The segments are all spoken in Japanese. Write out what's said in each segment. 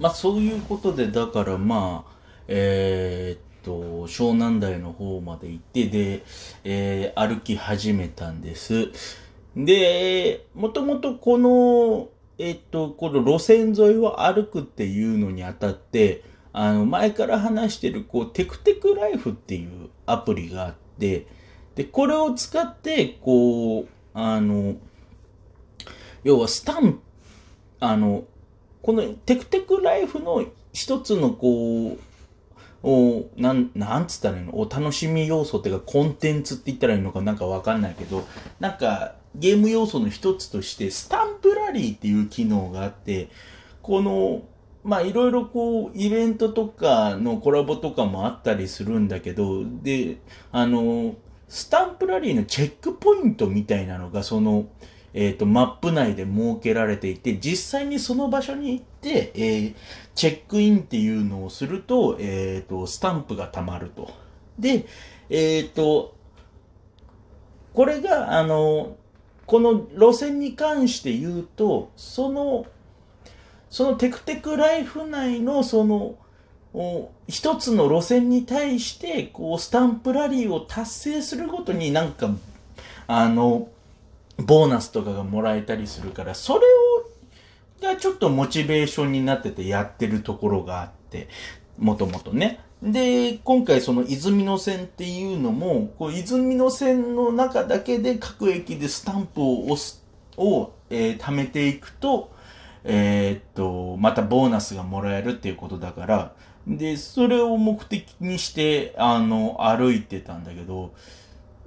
まあそういうことで、だからまあ、えー、っと、湘南台の方まで行って、で、えー、歩き始めたんです。で、もともとこの、えっと、この路線沿いを歩くっていうのにあたって、あの、前から話してる、こう、テクテクライフっていうアプリがあって、で、これを使って、こう、あの、要はスタンプ、あの、このテクテクライフの一つのこう、おなん、なんつったらいいの？お楽しみ要素っていうかコンテンツって言ったらいいのかなんかわかんないけど、なんかゲーム要素の一つとしてスタンプラリーっていう機能があって、この、まあいろいろこうイベントとかのコラボとかもあったりするんだけど、で、あの、スタンプラリーのチェックポイントみたいなのがその、えっ、ー、と、マップ内で設けられていて、実際にその場所に行って、えー、チェックインっていうのをすると、えっ、ー、と、スタンプが貯まると。で、えっ、と、これが、あの、この路線に関して言うと、その、そのテクテクライフ内のその、一つの路線に対して、こう、スタンプラリーを達成するごとになんか、あの、ボーナスとかがもらえたりするから、それを、がちょっとモチベーションになっててやってるところがあって、もともとね。で、今回その泉の線っていうのも、こう泉の線の中だけで各駅でスタンプを押す、を、えー、貯めていくと、えー、っと、またボーナスがもらえるっていうことだから、で、それを目的にして、あの、歩いてたんだけど、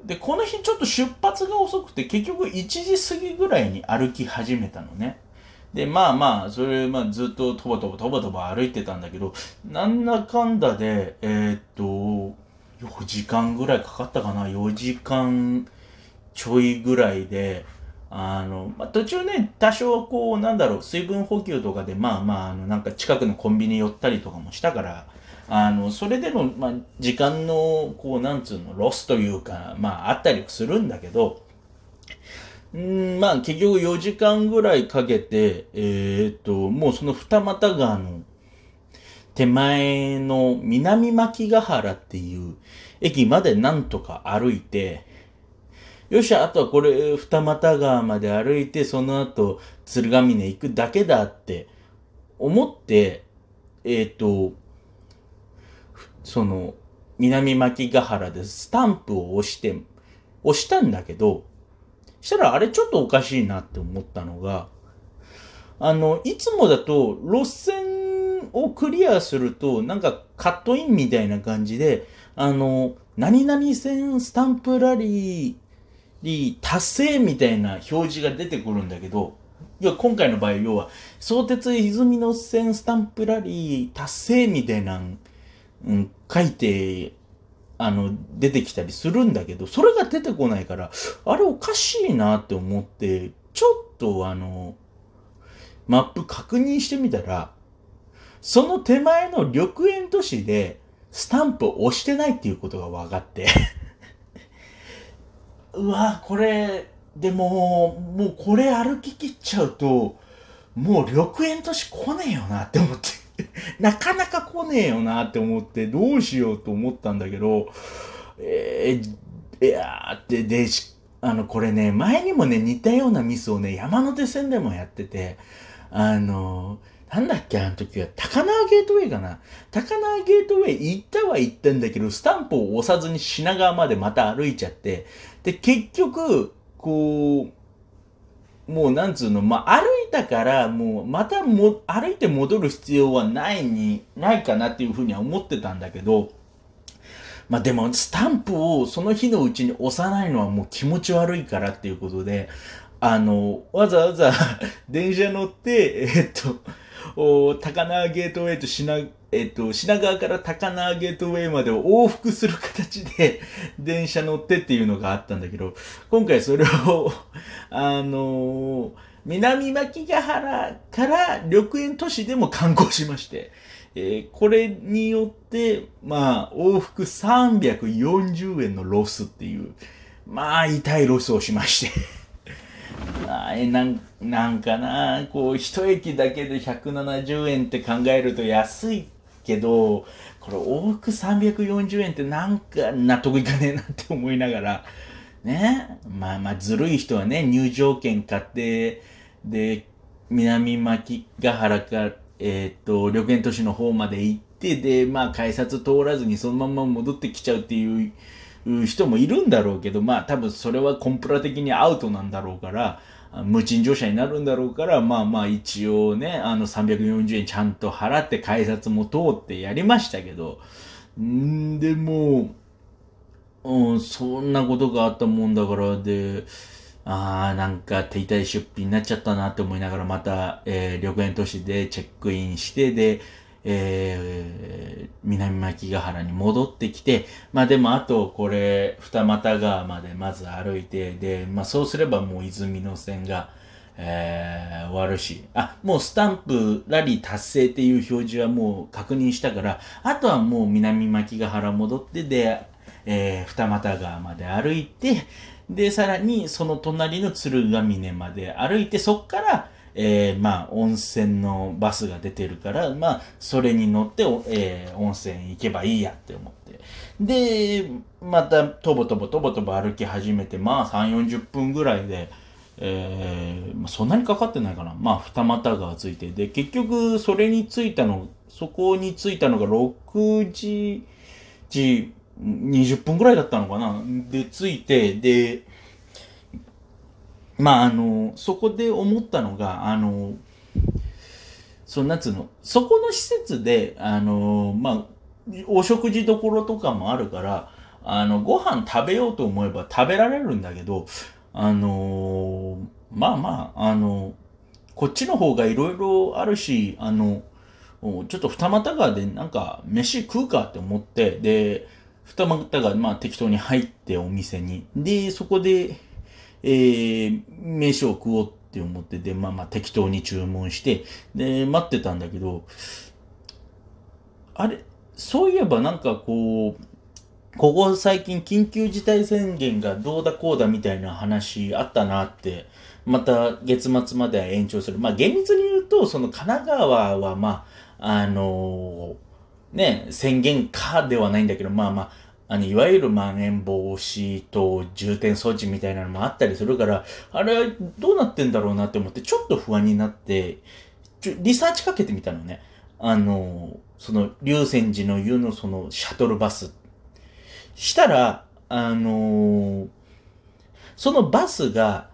で、この日ちょっと出発が遅くて、結局1時過ぎぐらいに歩き始めたのね。で、まあまあ、それ、まあずっととぼとぼとぼとぼ歩いてたんだけど、なんだかんだで、えー、っと、4時間ぐらいかかったかな ?4 時間ちょいぐらいで、あの、まあ、途中ね、多少こう、なんだろう、水分補給とかで、まあまあ、あの、なんか近くのコンビニ寄ったりとかもしたから、あの、それでの、まあ、時間の、こう、なんつうの、ロスというか、まあ、あったりするんだけど、んまあ、結局4時間ぐらいかけて、えー、っと、もうその二俣川の手前の南牧ヶ原っていう駅までなんとか歩いて、よっしゃ、あとはこれ、二俣川まで歩いて、その後、鶴ヶ峰行くだけだって思って、えっ、と、その、南牧ヶ原でスタンプを押して、押したんだけど、したらあれちょっとおかしいなって思ったのが、あの、いつもだと路線をクリアすると、なんかカットインみたいな感じで、あの、何々線スタンプラリー達成みたいな表示が出てくるんだけど、要は今回の場合、要は、相鉄泉の線スタンプラリー達成みたいなうん、書いて、あの、出てきたりするんだけど、それが出てこないから、あれおかしいなって思って、ちょっとあの、マップ確認してみたら、その手前の緑園都市で、スタンプを押してないっていうことが分かって うわ、これ、でも、もうこれ歩き切っちゃうと、もう緑園都市来ねえよなって思って。なかなか来ねえよなって思って、どうしようと思ったんだけど、えー、いやーって、で、あの、これね、前にもね、似たようなミスをね、山手線でもやってて、あのなんだっけ、あの時は、高輪ゲートウェイかな。高輪ゲートウェイ行ったは行ったんだけど、スタンプを押さずに品川までまた歩いちゃって、で、結局、こう、もうなんつうの、まあ、歩いたから、もう、またも、歩いて戻る必要はないに、ないかなっていうふうには思ってたんだけど、まあでも、スタンプをその日のうちに押さないのはもう気持ち悪いからっていうことで、あの、わざわざ 電車乗って、えっと、お高輪ゲートウェイと品、えっと、品川から高輪ゲートウェイまでを往復する形で 電車乗ってっていうのがあったんだけど、今回それを あのー、南牧ヶ原から緑園都市でも観光しまして、えー、これによって、まあ、往復340円のロスっていう、まあ、痛いロスをしまして。あえなんなんかな。こう一駅だけで170円って考えると安いけどこれ往復340円ってなんか納得いかねえなって思いながらね。まあまあずるい人はね入場券買ってで南牧ヶ原かえっ、と緑園都市の方まで行ってでまあ改札通らずにそのまま戻ってきちゃうっていう人もいるんだろうけど、まあ多分それはコンプラ的にアウトなんだろうから、無賃乗車になるんだろうから、まあまあ一応ね、あの340円ちゃんと払って改札も通ってやりましたけど、んでも、うん、そんなことがあったもんだから、で、ああ、なんか手痛い出費になっちゃったなって思いながら、また、えー、緑園都市でチェックインして、で、えー、南牧ヶ原に戻ってきて、まあでもあとこれ、二俣川までまず歩いて、で、まあそうすればもう泉の線が、えー、終わるし、あ、もうスタンプラリー達成っていう表示はもう確認したから、あとはもう南牧ヶ原戻って、で、えー、二俣川まで歩いて、で、さらにその隣の鶴ヶ峰まで歩いて、そっから、えー、まあ、温泉のバスが出てるから、まあ、それに乗って、えー、温泉行けばいいやって思って。で、また、とぼとぼとぼとぼ歩き始めて、まあ、3、40分ぐらいで、えー、まあ、そんなにかかってないかな。まあ、二股がついて。で、結局、それに着いたの、そこに着いたのが6時、時、20分ぐらいだったのかな。で、着いて、で、まあ、あの、そこで思ったのが、あの、その、なつうの、そこの施設で、あの、まあ、お食事どころとかもあるから、あの、ご飯食べようと思えば食べられるんだけど、あのまあまあ、あの、こっちの方がいろいろあるし、あの、ちょっと二股川でなんか飯食うかって思って、で、二股川まあ適当に入ってお店に。で、そこで、えー、飯を食おうって思って、で、まあまあ適当に注文して、で、待ってたんだけど、あれ、そういえばなんかこう、ここ最近緊急事態宣言がどうだこうだみたいな話あったなって、また月末までは延長する。まあ厳密に言うと、その神奈川はまあ、あのー、ね、宣言かではないんだけど、まあまあ、あの、いわゆるまん延防止と重点措置みたいなのもあったりするから、あれ、どうなってんだろうなって思って、ちょっと不安になって、ちょリサーチかけてみたのね。あの、その、竜泉寺の湯のその、シャトルバス。したら、あのそのバスが、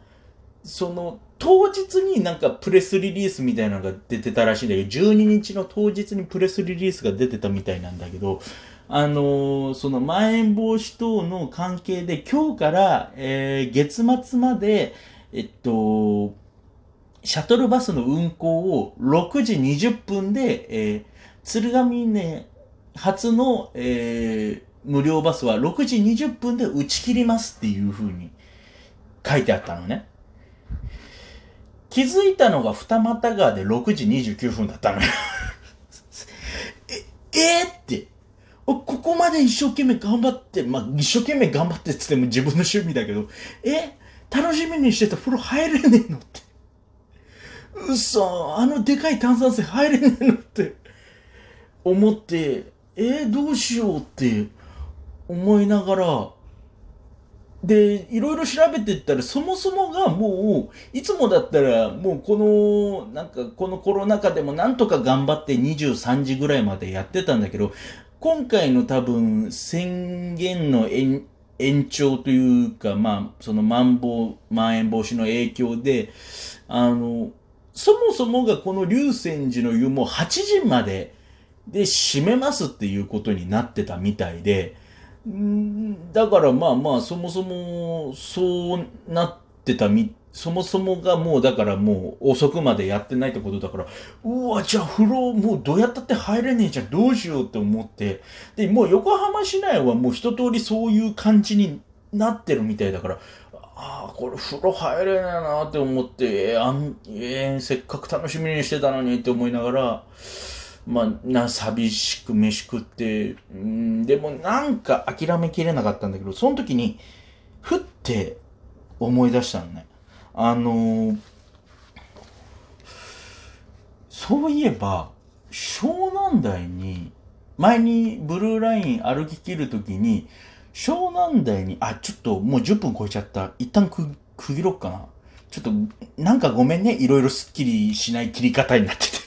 その、当日になんかプレスリリースみたいなのが出てたらしいんだけど、12日の当日にプレスリリースが出てたみたいなんだけど、あの、そのまん延防止等の関係で今日から、えー、月末まで、えっと、シャトルバスの運行を6時20分で、えー、鶴ヶ峰初の、えー、無料バスは6時20分で打ち切りますっていう風に書いてあったのね。気づいたのが二股川で6時29分だったのよ え、えー、って。ここまで一生懸命頑張って、まあ、一生懸命頑張ってって言っても自分の趣味だけど、え楽しみにしてた風呂入れねえのって。嘘、あのでかい炭酸水入れねえのって。思って、えー、どうしようって。思いながら、で、いろいろ調べてったら、そもそもがもう、いつもだったら、もうこの、なんかこのコロナ禍でもなんとか頑張って23時ぐらいまでやってたんだけど、今回の多分宣言の延長というか、まあ、そのまん防、まん延防止の影響で、あの、そもそもがこの竜泉寺の湯も8時までで閉めますっていうことになってたみたいで、んだからまあまあ、そもそもそうなってたみそもそもがもうだからもう遅くまでやってないってことだから、うわ、じゃあ風呂もうどうやったって入れねえじゃん、どうしようって思って、で、もう横浜市内はもう一通りそういう感じになってるみたいだから、ああ、これ風呂入れねえなって思って、えー、あん、えー、せっかく楽しみにしてたのにって思いながら、まあ、な、寂しく飯食って、うんでもなんか諦めきれなかったんだけど、その時に、ふって思い出したのね。あのー、そういえば、湘南台に、前にブルーライン歩ききるときに、湘南台に、あ、ちょっともう10分超えちゃった。一旦区切ろうかな。ちょっと、なんかごめんね。いろいろスッキリしない切り方になってて。